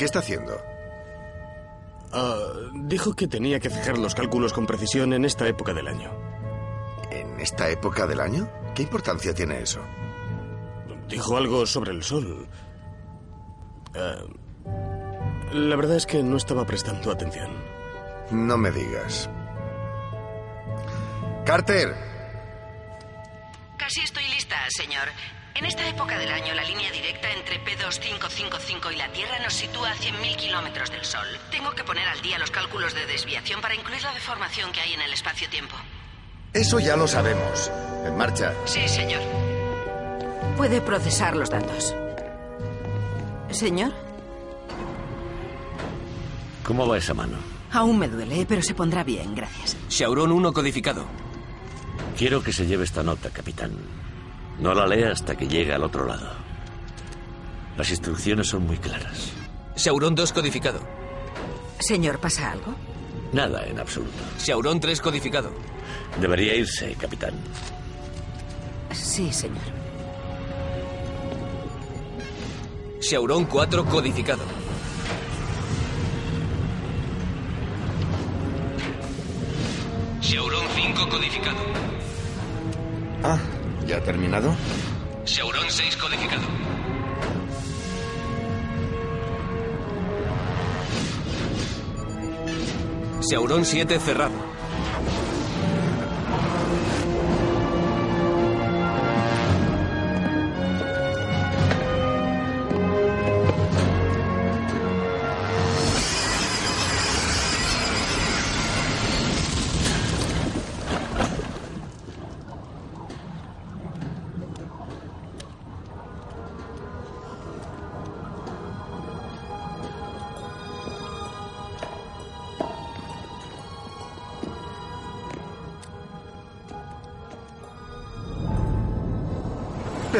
¿Qué está haciendo? Ah, dijo que tenía que fijar los cálculos con precisión en esta época del año. ¿En esta época del año? ¿Qué importancia tiene eso? Dijo algo sobre el sol. Ah, la verdad es que no estaba prestando atención. No me digas. Carter, Casi estoy lista, señor. En esta época del año, la línea directa entre P2555 y la Tierra nos sitúa a 100.000 kilómetros del Sol. Tengo que poner al día los cálculos de desviación para incluir la deformación que hay en el espacio-tiempo. eso ya lo sabemos. En marcha. Sí, señor. Puede procesar los datos. Señor, ¿Cómo va esa mano? aún me duele, pero se pondrá bien, gracias. Shaurón 1 codificado. Quiero que se lleve esta nota, capitán. No la lea hasta que llegue al otro lado. Las instrucciones son muy claras. Shaurón 2 codificado. Señor, ¿pasa algo? Nada en absoluto. Shaurón 3 codificado. Debería irse, capitán. Sí, señor. Shaurón 4 codificado. Shaurón 5 codificado. Ah, ¿ya terminado? Shaurón 6 codificado. Shaurón 7 cerrado.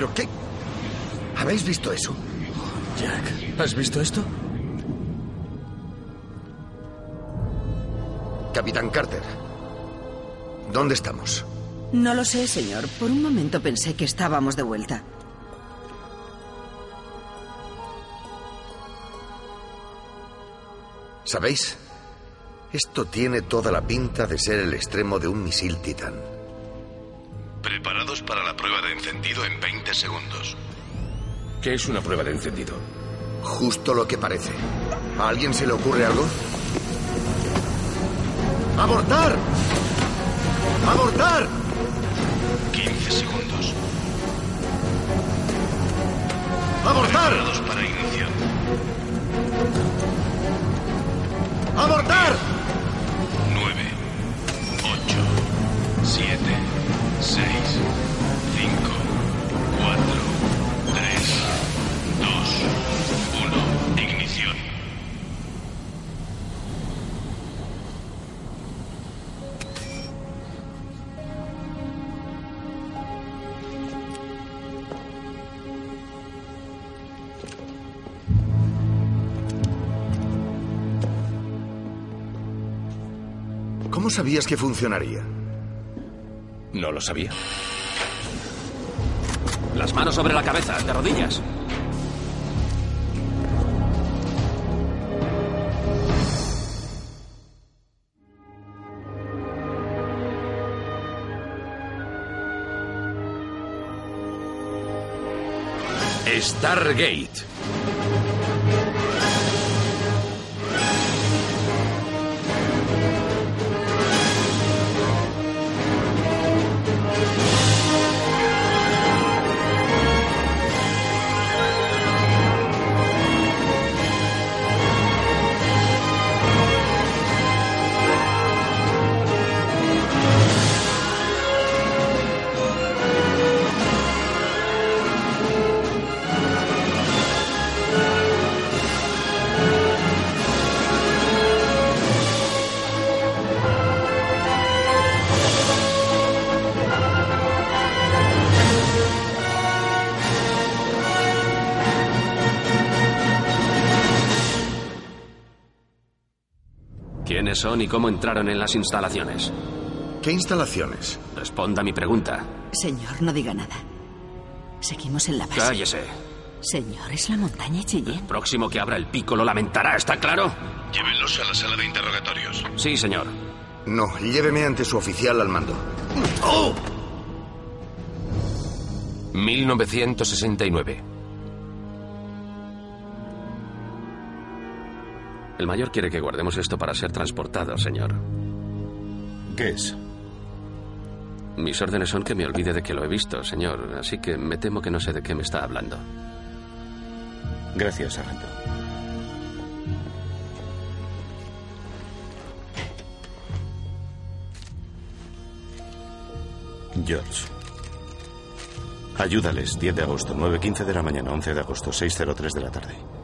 ¿Pero qué? ¿Habéis visto eso? Jack, ¿has visto esto? Capitán Carter, ¿dónde estamos? No lo sé, señor. Por un momento pensé que estábamos de vuelta. ¿Sabéis? Esto tiene toda la pinta de ser el extremo de un misil titán. Preparados para la prueba de encendido en 20 segundos. ¿Qué es una prueba de encendido? Justo lo que parece. ¿A alguien se le ocurre algo? ¡Abortar! ¡Abortar! 15 segundos. ¡Abortar! Preparados para. ¡Abortar! ¿Cómo sabías que funcionaría? No lo sabía. Las manos sobre la cabeza, de rodillas. Stargate. ¿Quiénes son y cómo entraron en las instalaciones? ¿Qué instalaciones? Responda a mi pregunta. Señor, no diga nada. Seguimos en la base. Cállese. Señor, es la montaña Cheyenne. Próximo que abra el pico lo lamentará, ¿está claro? Llévenlos a la sala de interrogatorios. Sí, señor. No, lléveme ante su oficial al mando. 1969. El mayor quiere que guardemos esto para ser transportado, señor. ¿Qué es? Mis órdenes son que me olvide de que lo he visto, señor, así que me temo que no sé de qué me está hablando. Gracias, sargento. George. Ayúdales, 10 de agosto, 9.15 de la mañana, 11 de agosto, 6.03 de la tarde.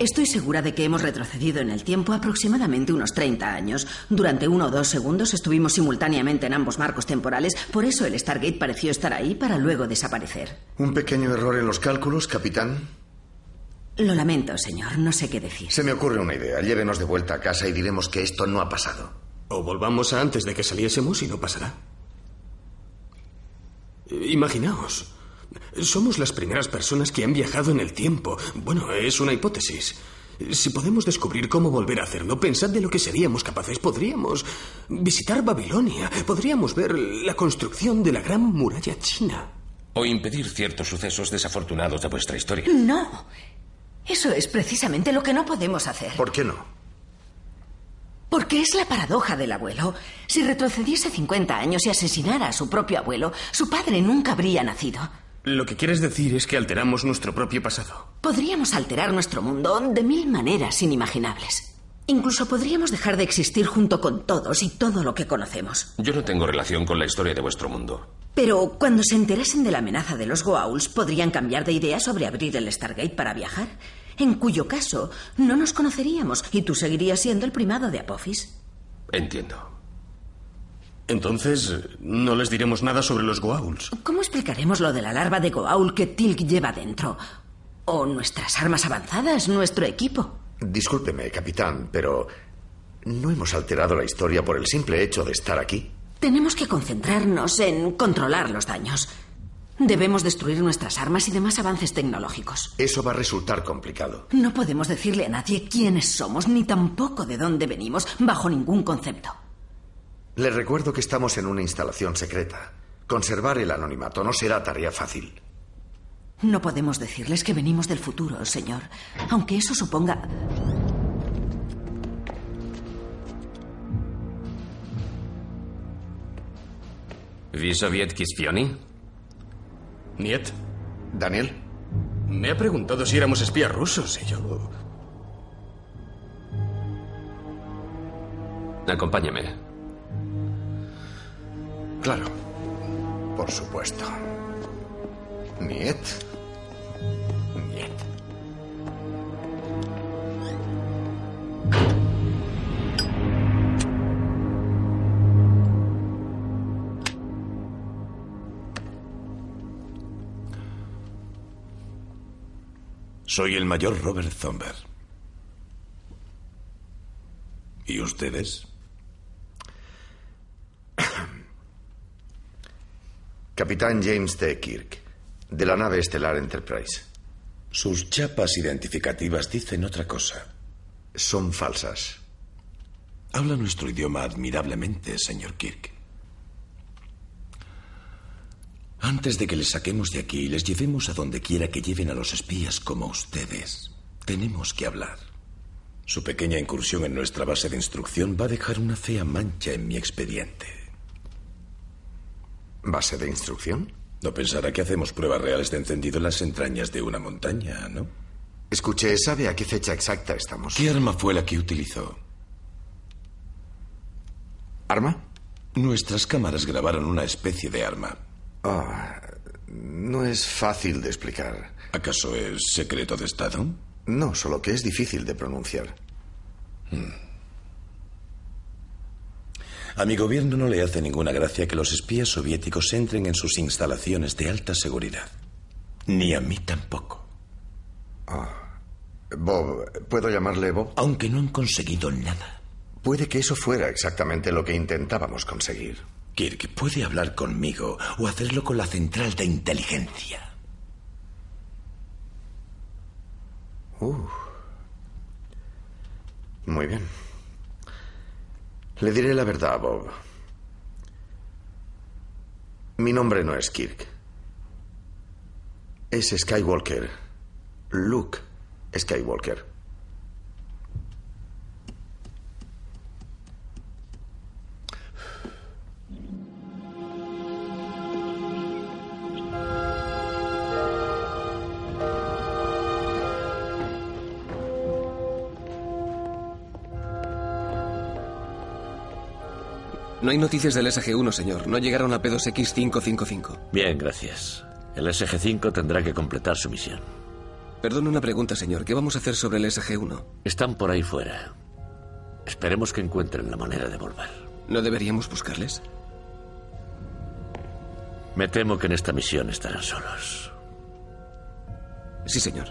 Estoy segura de que hemos retrocedido en el tiempo aproximadamente unos 30 años. Durante uno o dos segundos estuvimos simultáneamente en ambos marcos temporales, por eso el Stargate pareció estar ahí para luego desaparecer. ¿Un pequeño error en los cálculos, capitán? Lo lamento, señor, no sé qué decir. Se me ocurre una idea. Llévenos de vuelta a casa y diremos que esto no ha pasado. O volvamos a antes de que saliésemos y no pasará. Imaginaos. Somos las primeras personas que han viajado en el tiempo. Bueno, es una hipótesis. Si podemos descubrir cómo volver a hacerlo, pensad de lo que seríamos capaces. Podríamos visitar Babilonia. Podríamos ver la construcción de la gran muralla china. O impedir ciertos sucesos desafortunados de vuestra historia. No. Eso es precisamente lo que no podemos hacer. ¿Por qué no? Porque es la paradoja del abuelo. Si retrocediese 50 años y asesinara a su propio abuelo, su padre nunca habría nacido. Lo que quieres decir es que alteramos nuestro propio pasado. Podríamos alterar nuestro mundo de mil maneras inimaginables. Incluso podríamos dejar de existir junto con todos y todo lo que conocemos. Yo no tengo relación con la historia de vuestro mundo. Pero cuando se enterasen de la amenaza de los Goa'uls, podrían cambiar de idea sobre abrir el Stargate para viajar. En cuyo caso, no nos conoceríamos y tú seguirías siendo el primado de Apophis. Entiendo. Entonces, no les diremos nada sobre los Goa'uls. ¿Cómo explicaremos lo de la larva de Goa'uld que Tilk lleva dentro? O nuestras armas avanzadas, nuestro equipo. Discúlpeme, capitán, pero no hemos alterado la historia por el simple hecho de estar aquí. Tenemos que concentrarnos en controlar los daños. Debemos destruir nuestras armas y demás avances tecnológicos. Eso va a resultar complicado. No podemos decirle a nadie quiénes somos, ni tampoco de dónde venimos, bajo ningún concepto. Les recuerdo que estamos en una instalación secreta. Conservar el anonimato no será tarea fácil. No podemos decirles que venimos del futuro, señor, aunque eso suponga... ¿Vi sovietki spioni? Niet. Daniel, Me ha preguntado si éramos espías rusos y yo... Acompáñame. Claro. Por supuesto. Niet. Niet. Soy el mayor Robert Thomber. ¿Y ustedes? Capitán James T. Kirk, de la nave estelar Enterprise. Sus chapas identificativas dicen otra cosa. Son falsas. Habla nuestro idioma admirablemente, señor Kirk. Antes de que les saquemos de aquí y les llevemos a donde quiera que lleven a los espías como ustedes, tenemos que hablar. Su pequeña incursión en nuestra base de instrucción va a dejar una fea mancha en mi expediente. ¿Base de instrucción? No pensará que hacemos pruebas reales de encendido en las entrañas de una montaña, ¿no? Escuche, ¿sabe a qué fecha exacta estamos? ¿Qué arma fue la que utilizó? ¿Arma? Nuestras cámaras grabaron una especie de arma. Ah, no es fácil de explicar. ¿Acaso es secreto de Estado? No, solo que es difícil de pronunciar. A mi gobierno no le hace ninguna gracia que los espías soviéticos entren en sus instalaciones de alta seguridad. Ni a mí tampoco. Bob, ¿puedo llamarle Bob? Aunque no han conseguido nada. Puede que eso fuera exactamente lo que intentábamos conseguir. Kirk, puede hablar conmigo o hacerlo con la central de inteligencia. Uh. Muy bien. Le diré la verdad, Bob. Mi nombre no es Kirk. Es Skywalker. Luke Skywalker. No hay noticias del SG-1, señor. No llegaron a P2X555. Bien, gracias. El SG-5 tendrá que completar su misión. Perdón una pregunta, señor. ¿Qué vamos a hacer sobre el SG-1? Están por ahí fuera. Esperemos que encuentren la manera de volver. ¿No deberíamos buscarles? Me temo que en esta misión estarán solos. Sí, señor.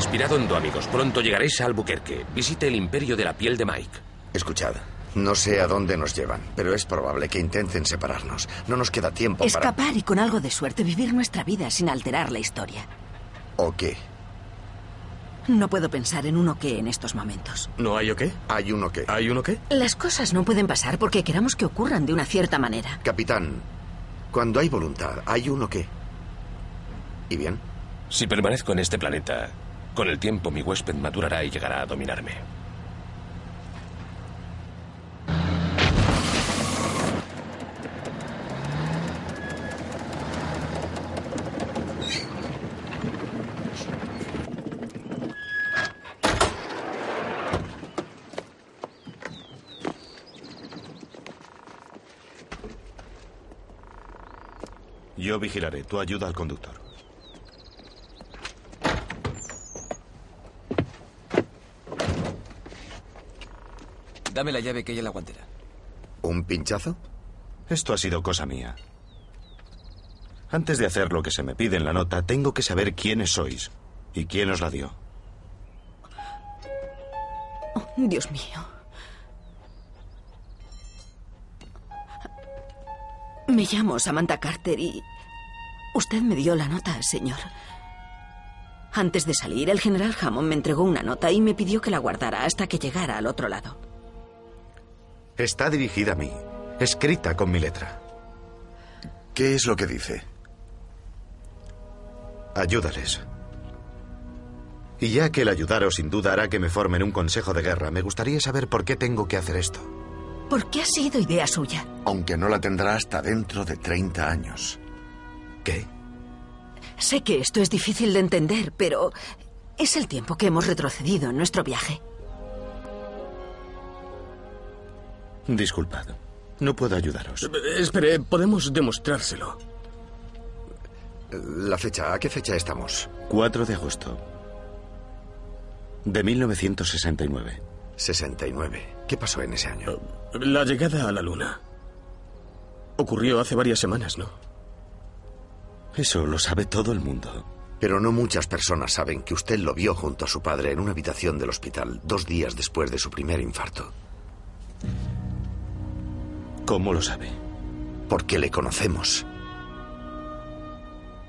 Respirad hondo, amigos. Pronto llegaréis a Albuquerque. Visite el imperio de la piel de Mike. Escuchad, no sé a dónde nos llevan, pero es probable que intenten separarnos. No nos queda tiempo Escapar y con algo de suerte vivir nuestra vida sin alterar la historia. ¿O qué? No puedo pensar en uno qué en estos momentos. ¿No hay o qué? Hay uno qué. ¿Hay uno qué? Las cosas no pueden pasar porque queramos que ocurran de una cierta manera. Capitán, cuando hay voluntad, hay uno qué. ¿Y bien? Si permanezco en este planeta, con el tiempo mi huésped madurará y llegará a dominarme. Yo vigilaré. Tú ayuda al conductor. Dame la llave que hay en la guantera. ¿Un pinchazo? Esto ha sido cosa mía. Antes de hacer lo que se me pide en la nota, tengo que saber quiénes sois y quién os la dio. Oh, Dios mío. Me llamo Samantha Carter y usted me dio la nota, señor. Antes de salir, el general Hammond me entregó una nota y me pidió que la guardara hasta que llegara al otro lado. Está dirigida a mí, escrita con mi letra. ¿Qué es lo que dice? Ayúdales. Y ya que el ayudaros sin duda hará que me formen un consejo de guerra, me gustaría saber por qué tengo que hacer esto. ¿Por qué ha sido idea suya? Aunque no la tendrá hasta dentro de 30 años. ¿Qué? Sé que esto es difícil de entender, pero es el tiempo que hemos retrocedido en nuestro viaje. Disculpad. No puedo ayudaros. Eh, Espere, podemos demostrárselo. La fecha, ¿a qué fecha estamos? 4 de agosto. De 1969. 69. ¿Qué pasó en ese año? La llegada a la luna. Ocurrió hace varias semanas, ¿no? Eso lo sabe todo el mundo. Pero no muchas personas saben que usted lo vio junto a su padre en una habitación del hospital dos días después de su primer infarto. ¿Cómo lo sabe? Porque le conocemos.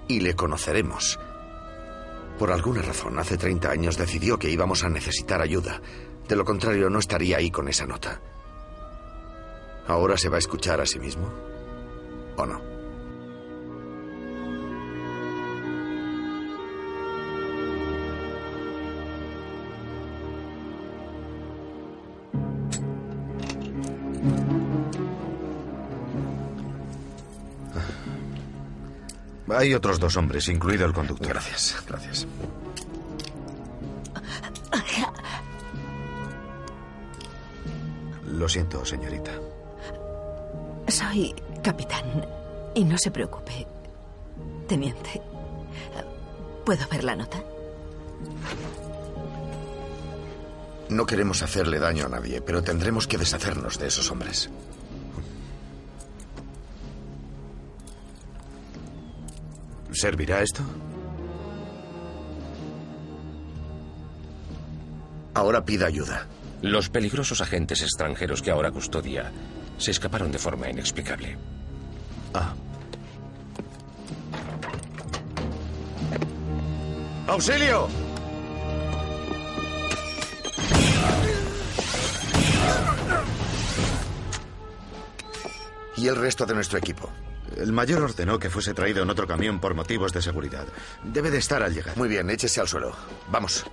Y le conoceremos. Por alguna razón, hace 30 años decidió que íbamos a necesitar ayuda. De lo contrario, no estaría ahí con esa nota. ¿Ahora se va a escuchar a sí mismo? ¿O no? Hay otros dos hombres, incluido el conductor. Gracias, gracias. Lo siento, señorita. Soy capitán. Y no se preocupe, teniente. ¿Puedo ver la nota? No queremos hacerle daño a nadie, pero tendremos que deshacernos de esos hombres. ¿Servirá esto? Ahora pida ayuda. Los peligrosos agentes extranjeros que ahora custodia se escaparon de forma inexplicable. Ah. ¡Auxilio! Y el resto de nuestro equipo. El mayor ordenó que fuese traído en otro camión por motivos de seguridad. Debe de estar al llegar. Muy bien, échese al suelo. Vamos.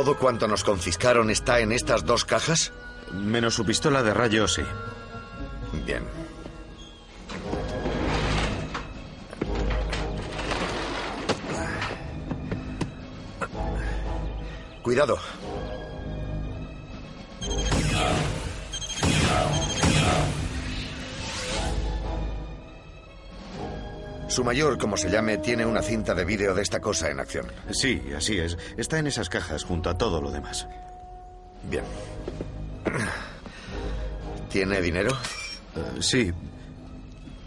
¿Todo cuanto nos confiscaron está en estas dos cajas? Menos su pistola de rayos, sí. Bien. Cuidado. Su mayor, como se llame, tiene una cinta de vídeo de esta cosa en acción. Sí, así es. Está en esas cajas junto a todo lo demás. Bien. ¿Tiene dinero? Uh, sí.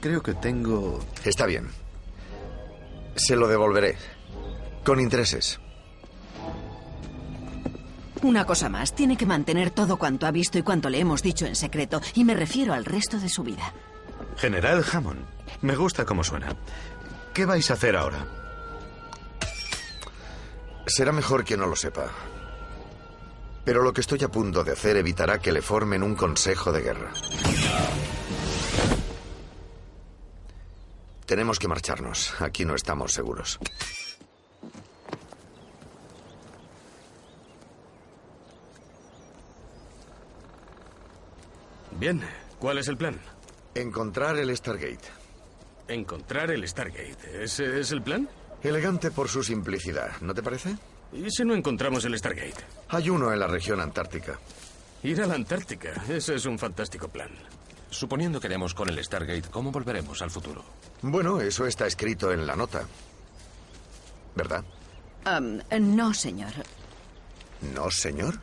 Creo que tengo... Está bien. Se lo devolveré. Con intereses. Una cosa más, tiene que mantener todo cuanto ha visto y cuanto le hemos dicho en secreto, y me refiero al resto de su vida. General Hammond, me gusta cómo suena. ¿Qué vais a hacer ahora? Será mejor que no lo sepa. Pero lo que estoy a punto de hacer evitará que le formen un consejo de guerra. Tenemos que marcharnos. Aquí no estamos seguros. Bien, ¿cuál es el plan? Encontrar el Stargate. Encontrar el Stargate. ¿Ese es el plan? Elegante por su simplicidad, ¿no te parece? ¿Y si no encontramos el Stargate? Hay uno en la región antártica. Ir a la Antártica. Ese es un fantástico plan. Suponiendo que demos con el Stargate, ¿cómo volveremos al futuro? Bueno, eso está escrito en la nota. ¿Verdad? Um, no, señor. ¿No, señor?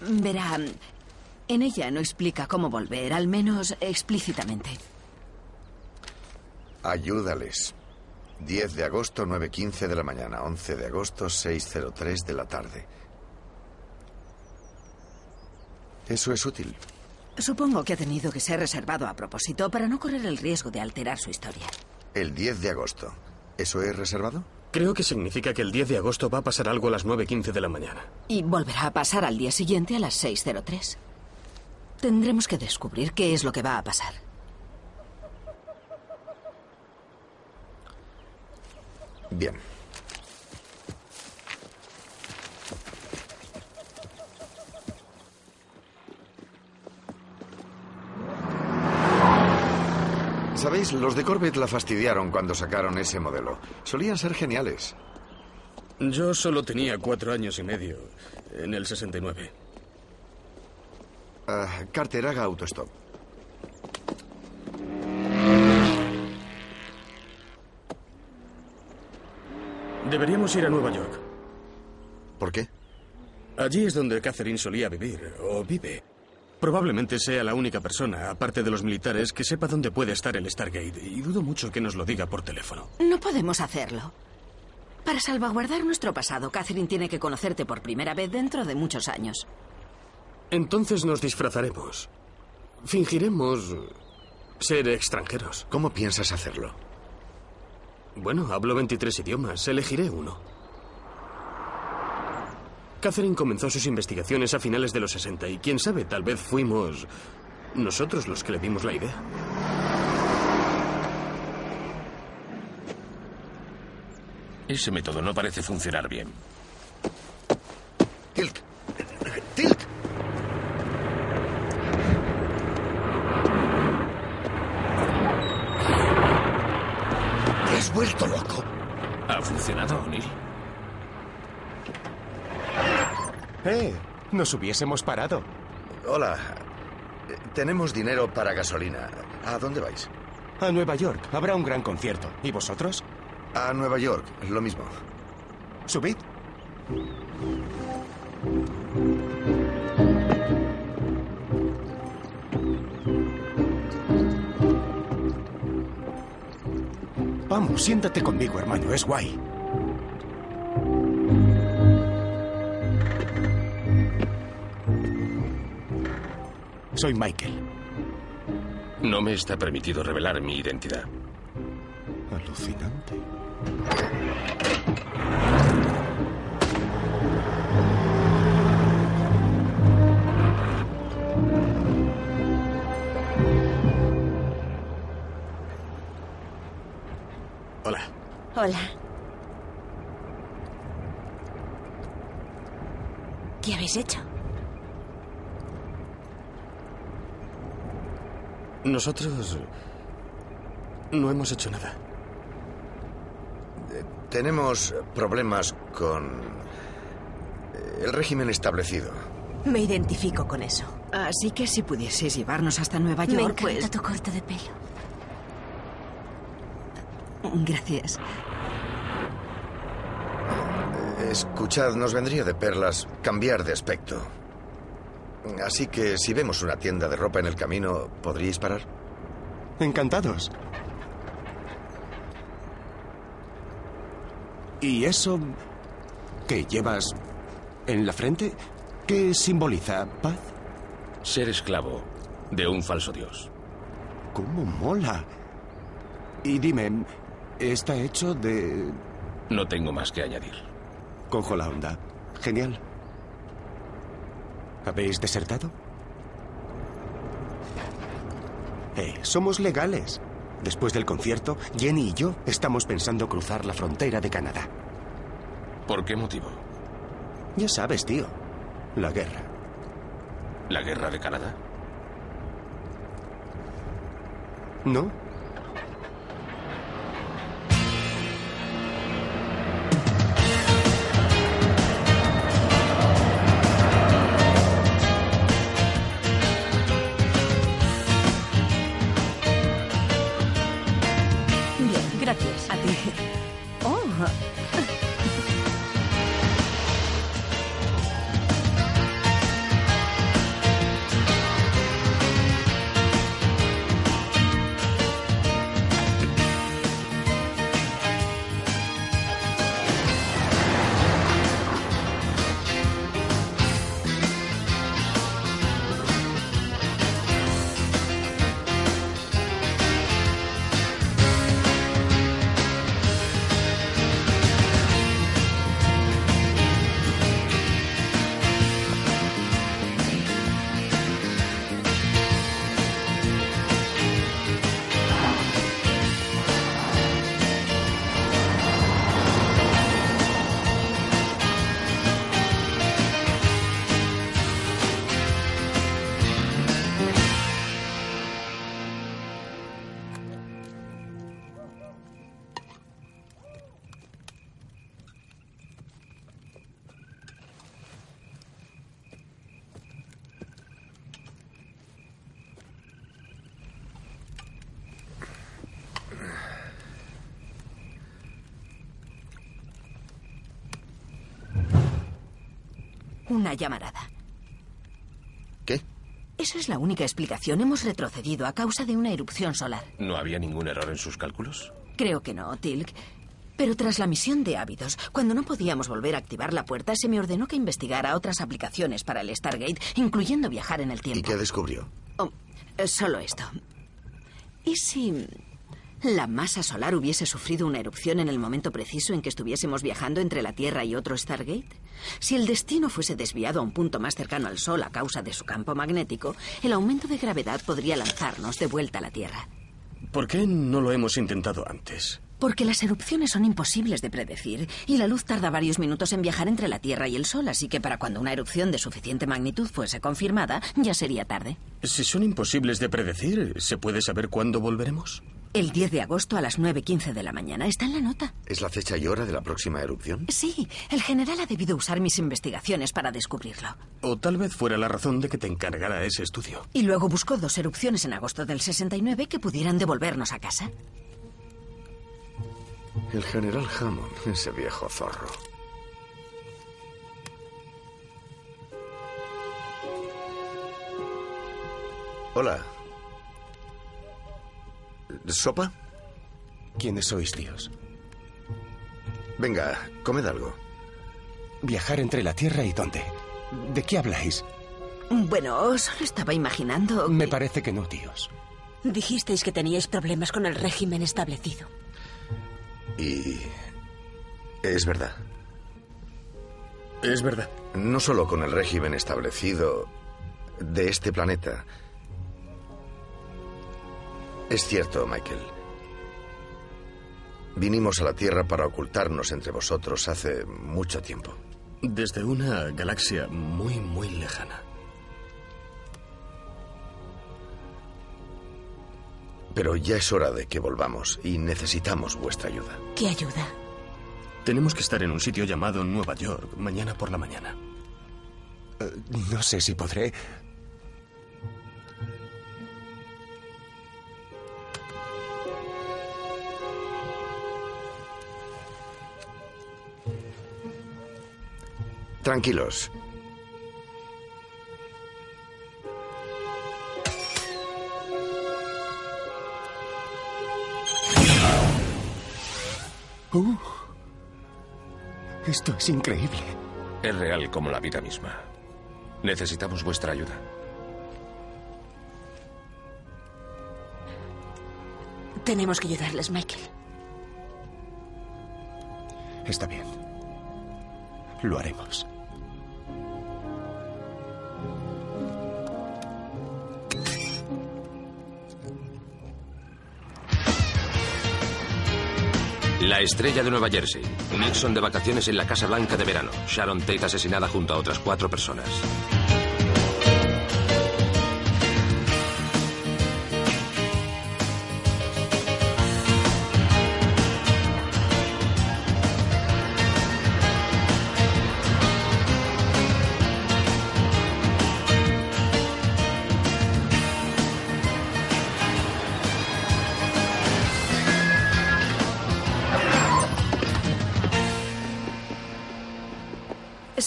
Verá, en ella no explica cómo volver, al menos explícitamente. Ayúdales. 10 de agosto, 9.15 de la mañana. 11 de agosto, 6.03 de la tarde. Eso es útil. Supongo que ha tenido que ser reservado a propósito para no correr el riesgo de alterar su historia. El 10 de agosto. ¿Eso es reservado? Creo que significa que el 10 de agosto va a pasar algo a las 9.15 de la mañana. Y volverá a pasar al día siguiente a las 6.03. Tendremos que descubrir qué es lo que va a pasar. Bien. Sabéis, los de Corvette la fastidiaron cuando sacaron ese modelo. Solían ser geniales. Yo solo tenía cuatro años y medio, en el 69. Uh, Carter, haga autostop. Deberíamos ir a Nueva York. ¿Por qué? Allí es donde Catherine solía vivir, o vive. Probablemente sea la única persona, aparte de los militares, que sepa dónde puede estar el Stargate, y dudo mucho que nos lo diga por teléfono. No podemos hacerlo. Para salvaguardar nuestro pasado, Catherine tiene que conocerte por primera vez dentro de muchos años. Entonces nos disfrazaremos. Fingiremos ser extranjeros. ¿Cómo piensas hacerlo? Bueno, hablo 23 idiomas. Elegiré uno. Catherine comenzó sus investigaciones a finales de los 60 y quién sabe, tal vez fuimos nosotros los que le dimos la idea. Ese método no parece funcionar bien. Tilk. Tilk. Has vuelto loco? ¿Ha funcionado, O'Neill? ¡Eh! Nos hubiésemos parado. Hola. Eh, Tenemos dinero para gasolina. ¿A dónde vais? A Nueva York. Habrá un gran concierto. ¿Y vosotros? A Nueva York, lo mismo. Subid. Vamos, siéntate conmigo, hermano. Es guay. Soy Michael. No me está permitido revelar mi identidad. Alucinante. Hola. ¿Qué habéis hecho? Nosotros no hemos hecho nada. Tenemos problemas con eh, el régimen establecido. Me identifico con eso. Así que si pudieses llevarnos hasta Nueva Me York, encanta pues... tu corte de pelo. Gracias. Escuchad, nos vendría de perlas cambiar de aspecto. Así que si vemos una tienda de ropa en el camino, ¿podríais parar? Encantados. ¿Y eso que llevas en la frente? ¿Qué simboliza? ¿Paz? Ser esclavo de un falso dios. ¿Cómo mola? Y dime, ¿está hecho de...? No tengo más que añadir. Cojo la onda. Genial. ¿Habéis desertado? Eh, somos legales. Después del concierto, Jenny y yo estamos pensando cruzar la frontera de Canadá. ¿Por qué motivo? Ya sabes, tío. La guerra. ¿La guerra de Canadá? ¿No? Una llamarada. ¿Qué? Esa es la única explicación. Hemos retrocedido a causa de una erupción solar. ¿No había ningún error en sus cálculos? Creo que no, Tilk. Pero tras la misión de Ávidos, cuando no podíamos volver a activar la puerta, se me ordenó que investigara otras aplicaciones para el Stargate, incluyendo viajar en el ¿Y tiempo. qué descubrió? Oh, eh, solo esto. ¿Y si la masa solar hubiese sufrido una erupción en el momento preciso en que estuviésemos viajando entre la Tierra y otro Stargate? Si el destino fuese desviado a un punto más cercano al Sol a causa de su campo magnético, el aumento de gravedad podría lanzarnos de vuelta a la Tierra. ¿Por qué no lo hemos intentado antes? Porque las erupciones son imposibles de predecir y la luz tarda varios minutos en viajar entre la Tierra y el Sol, así que para cuando una erupción de suficiente magnitud fuese confirmada, ya sería tarde. Si son imposibles de predecir, ¿se puede saber cuándo volveremos? El 10 de agosto a las 9.15 de la mañana. Está en la nota. ¿Es la fecha y hora de la próxima erupción? Sí, el general ha debido usar mis investigaciones para descubrirlo. O tal vez fuera la razón de que te encargara ese estudio. Y luego buscó dos erupciones en agosto del 69 que pudieran devolvernos a casa. El general Hammond, ese viejo zorro. Hola. ¿Sopa? ¿Quiénes sois, tíos? Venga, comed algo. ¿Viajar entre la Tierra y dónde? ¿De qué habláis? Bueno, solo estaba imaginando. Me parece que no, tíos. Dijisteis que teníais problemas con el régimen establecido. Y... Es verdad. Es verdad. No solo con el régimen establecido de este planeta. Es cierto, Michael. Vinimos a la Tierra para ocultarnos entre vosotros hace mucho tiempo. Desde una galaxia muy, muy lejana. Pero ya es hora de que volvamos y necesitamos vuestra ayuda. ¿Qué ayuda? Tenemos que estar en un sitio llamado Nueva York mañana por la mañana. Uh, no sé si podré. Tranquilos. Uh, esto es increíble. Es real como la vida misma. Necesitamos vuestra ayuda. Tenemos que ayudarles, Michael. Está bien. Lo haremos. La estrella de Nueva Jersey. Nixon de vacaciones en la Casa Blanca de verano. Sharon Tate asesinada junto a otras cuatro personas.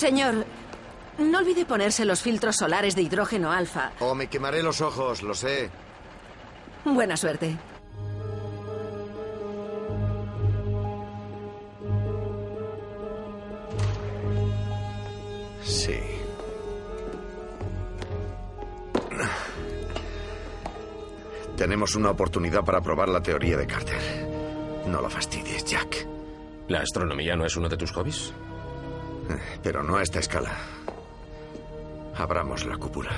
Señor, no olvide ponerse los filtros solares de hidrógeno alfa. O me quemaré los ojos, lo sé. Buena suerte. Sí. Tenemos una oportunidad para probar la teoría de Carter. No la fastidies, Jack. ¿La astronomía no es uno de tus hobbies? Pero no a esta escala. Abramos la cúpula.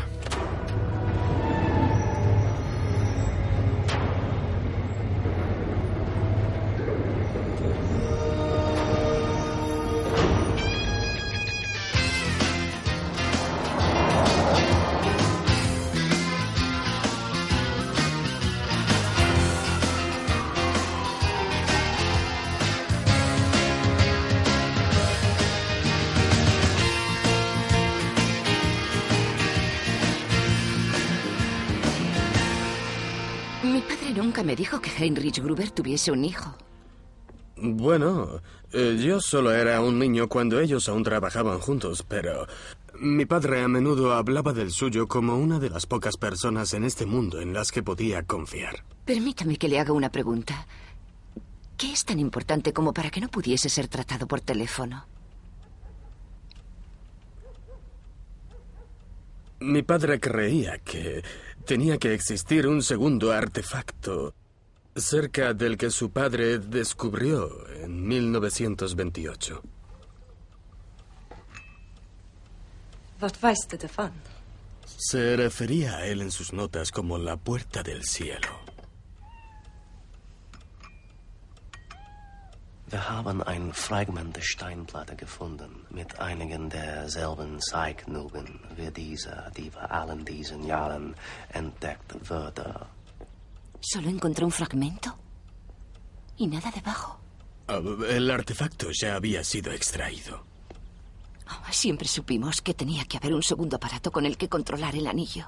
Nunca me dijo que Heinrich Gruber tuviese un hijo. Bueno, eh, yo solo era un niño cuando ellos aún trabajaban juntos, pero mi padre a menudo hablaba del suyo como una de las pocas personas en este mundo en las que podía confiar. Permítame que le haga una pregunta. ¿Qué es tan importante como para que no pudiese ser tratado por teléfono? Mi padre creía que tenía que existir un segundo artefacto cerca del que su padre descubrió en 1928. Wat weißt du davon? Se refería a él en sus notas como la puerta del cielo. Wir haben ein Fragment der Steinplatte gefunden mit einigen derselben Zeichnungen wie diese, die vor allen diesen Jahren entdeckt wurde. Solo encontré un fragmento. Y nada debajo. Ah, El artefacto ya había sido extraído. Oh, siempre supimos que tenía que haber un segundo aparato con el que controlar el anillo.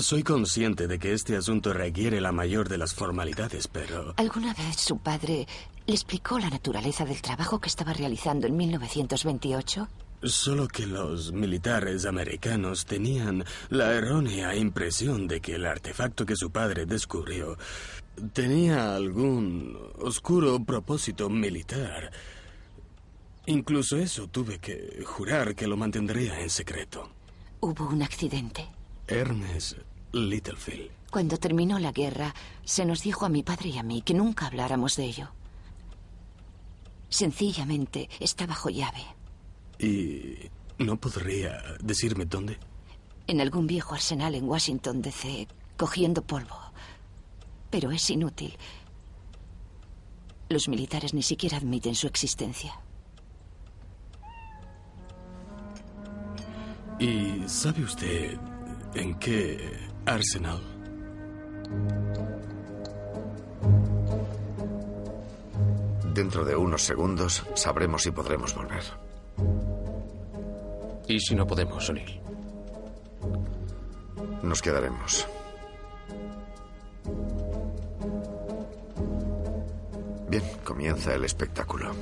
Soy consciente de que este asunto requiere la mayor de las formalidades, pero... ¿Alguna vez su padre le explicó la naturaleza del trabajo que estaba realizando en 1928? Solo que los militares americanos tenían la errónea impresión de que el artefacto que su padre descubrió tenía algún oscuro propósito militar. Incluso eso tuve que jurar que lo mantendría en secreto. Hubo un accidente. Ernest Littlefield. Cuando terminó la guerra, se nos dijo a mi padre y a mí que nunca habláramos de ello. Sencillamente está bajo llave. ¿Y no podría decirme dónde? En algún viejo arsenal en Washington, D.C., cogiendo polvo. Pero es inútil. Los militares ni siquiera admiten su existencia. ¿Y sabe usted en qué arsenal? Dentro de unos segundos sabremos si podremos volver. ¿Y si no podemos, O'Neill? Nos quedaremos. Bien, comienza el espectáculo.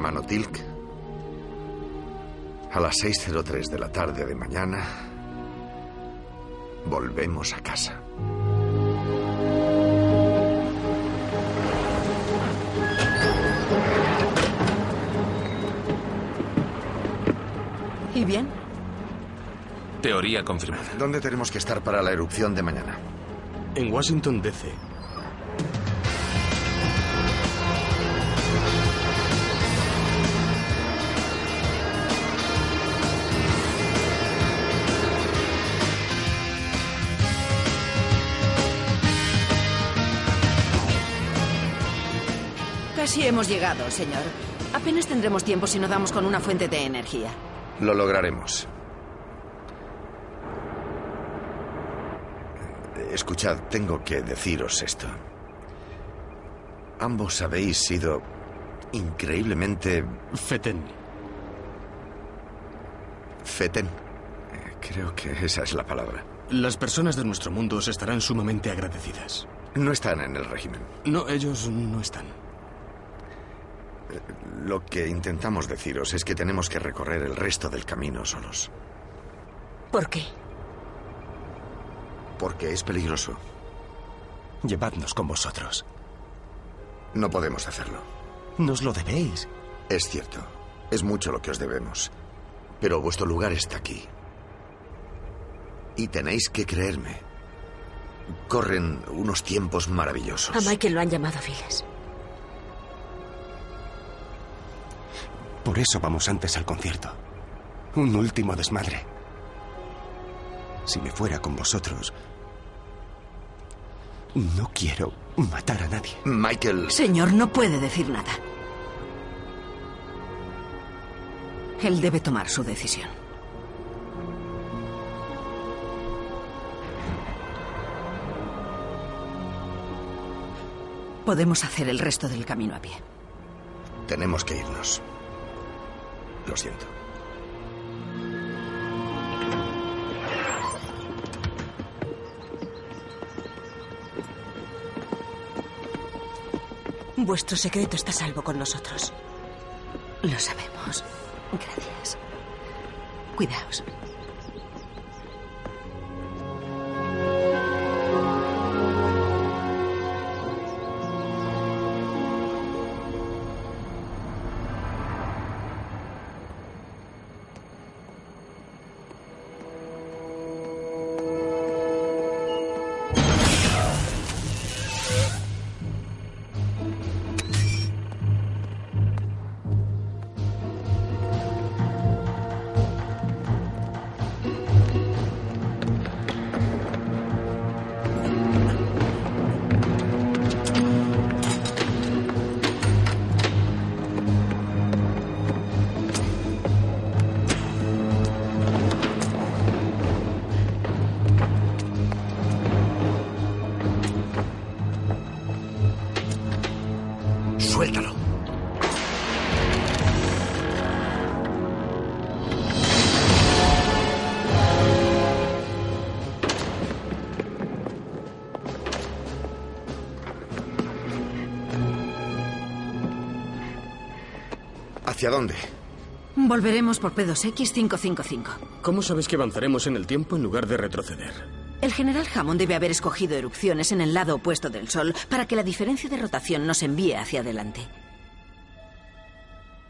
Hermano Tilk, a las 6.03 de la tarde de mañana, volvemos a casa. ¿Y bien? Teoría confirmada. ¿Dónde tenemos que estar para la erupción de mañana? En Washington, D.C. hemos llegado, señor. Apenas tendremos tiempo si no damos con una fuente de energía. Lo lograremos. Escuchad, tengo que deciros esto. Ambos habéis sido increíblemente... Feten. Feten. Eh, Creo que esa es la palabra. Las personas de nuestro mundo os estarán sumamente agradecidas. No están en el régimen. No, ellos no están. Lo que intentamos deciros es que tenemos que recorrer el resto del camino solos. ¿Por qué? Porque es peligroso. Llevadnos con vosotros. No podemos hacerlo. Nos lo debéis. Es cierto. Es mucho lo que os debemos. Pero vuestro lugar está aquí. Y tenéis que creerme. Corren unos tiempos maravillosos. A Michael lo han llamado Files. Por eso vamos antes al concierto. Un último desmadre. Si me fuera con vosotros... No quiero matar a nadie. Michael. Señor, no puede decir nada. Él debe tomar su decisión. Podemos hacer el resto del camino a pie. Tenemos que irnos. Lo siento. Vuestro secreto está salvo con nosotros. Lo sabemos. Gracias. Cuidaos. ¿Hacia dónde? Volveremos por P2X555. ¿Cómo sabes que avanzaremos en el tiempo en lugar de retroceder? El general Hammond debe haber escogido erupciones en el lado opuesto del Sol para que la diferencia de rotación nos envíe hacia adelante.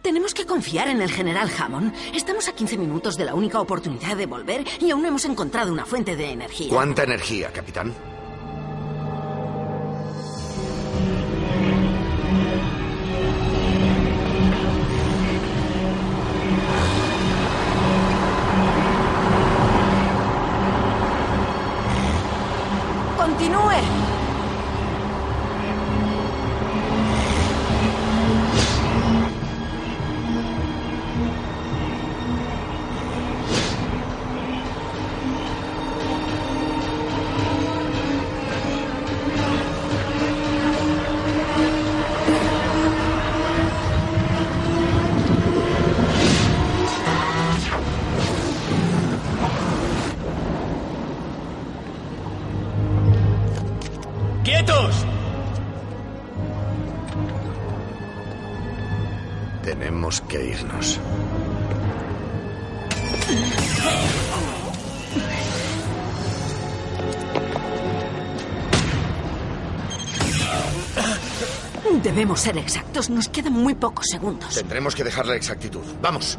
Tenemos que confiar en el general Hammond. Estamos a 15 minutos de la única oportunidad de volver y aún no hemos encontrado una fuente de energía. ¿Cuánta energía, capitán? Tenemos que irnos. Debemos ser exactos. Nos quedan muy pocos segundos. Tendremos que dejar la exactitud. Vamos.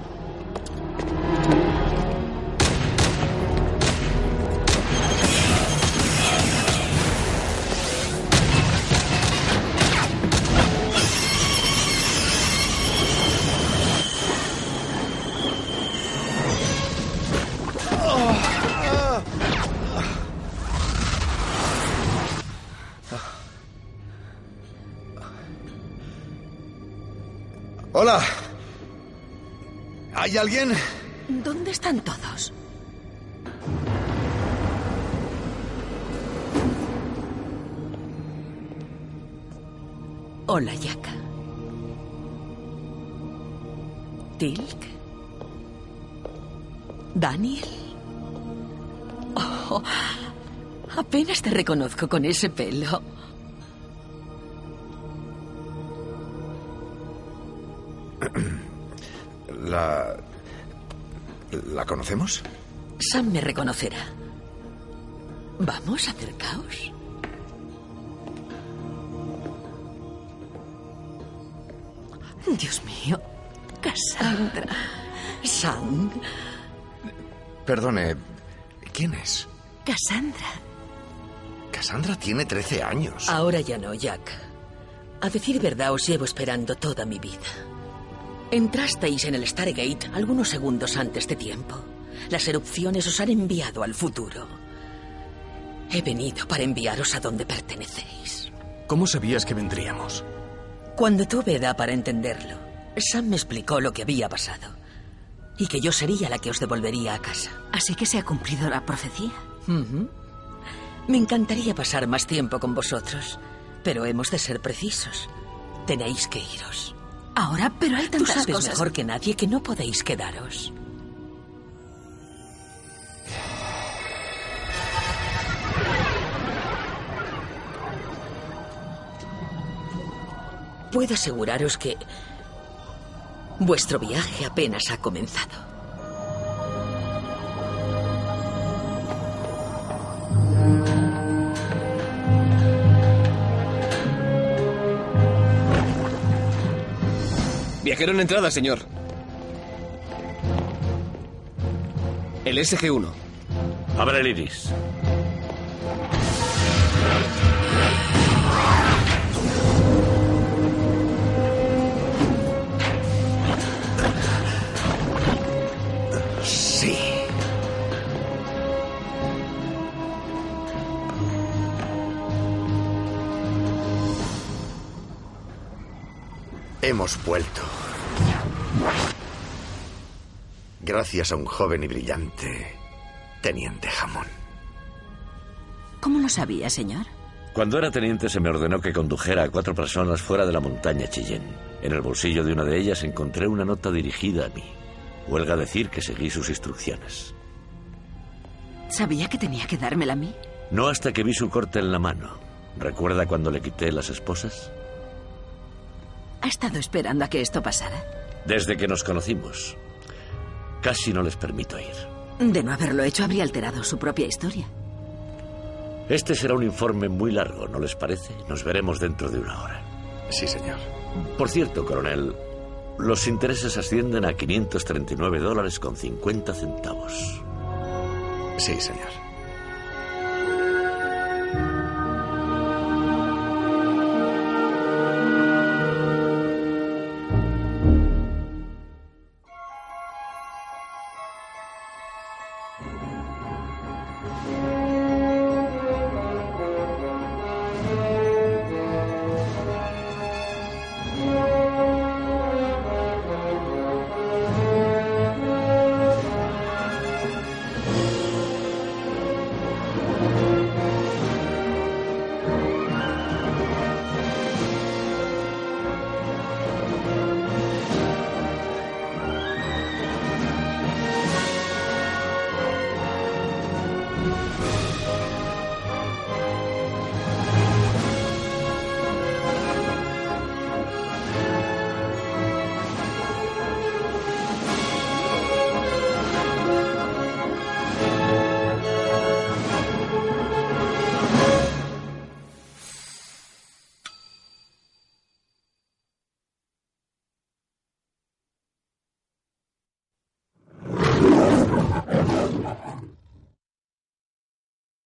Alguien? ¿Dónde están todos? Hola, Yaka. Tilk. Daniel. Oh, apenas te reconozco con ese pelo. ¿La conocemos? Sam me reconocerá. Vamos, acercaos. Dios mío. Cassandra. Sam. Perdone, ¿quién es? Cassandra. Cassandra tiene 13 años. Ahora ya no, Jack. A decir verdad, os llevo esperando toda mi vida. Entrasteis en el Stargate algunos segundos antes de tiempo. Las erupciones os han enviado al futuro. He venido para enviaros a donde pertenecéis. ¿Cómo sabías que vendríamos? Cuando tuve edad para entenderlo, Sam me explicó lo que había pasado. Y que yo sería la que os devolvería a casa. Así que se ha cumplido la profecía. Me encantaría pasar más tiempo con vosotros, pero hemos de ser precisos. Tenéis que iros. Ahora, pero hay Tú tantas sabes cosas. mejor que nadie que no podéis quedaros. Puedo aseguraros que vuestro viaje apenas ha comenzado. Viajero en entrada, señor. El SG-1. Abre el iris. Hemos vuelto. Gracias a un joven y brillante teniente Jamón. ¿Cómo lo sabía, señor? Cuando era teniente se me ordenó que condujera a cuatro personas fuera de la montaña Chillén. En el bolsillo de una de ellas encontré una nota dirigida a mí. Huelga decir que seguí sus instrucciones. ¿Sabía que tenía que dármela a mí? No hasta que vi su corte en la mano. ¿Recuerda cuando le quité las esposas? ¿Ha estado esperando a que esto pasara? Desde que nos conocimos. Casi no les permito ir. De no haberlo hecho, habría alterado su propia historia. Este será un informe muy largo, ¿no les parece? Nos veremos dentro de una hora. Sí, señor. Por cierto, coronel, los intereses ascienden a 539 dólares con 50 centavos. Sí, señor.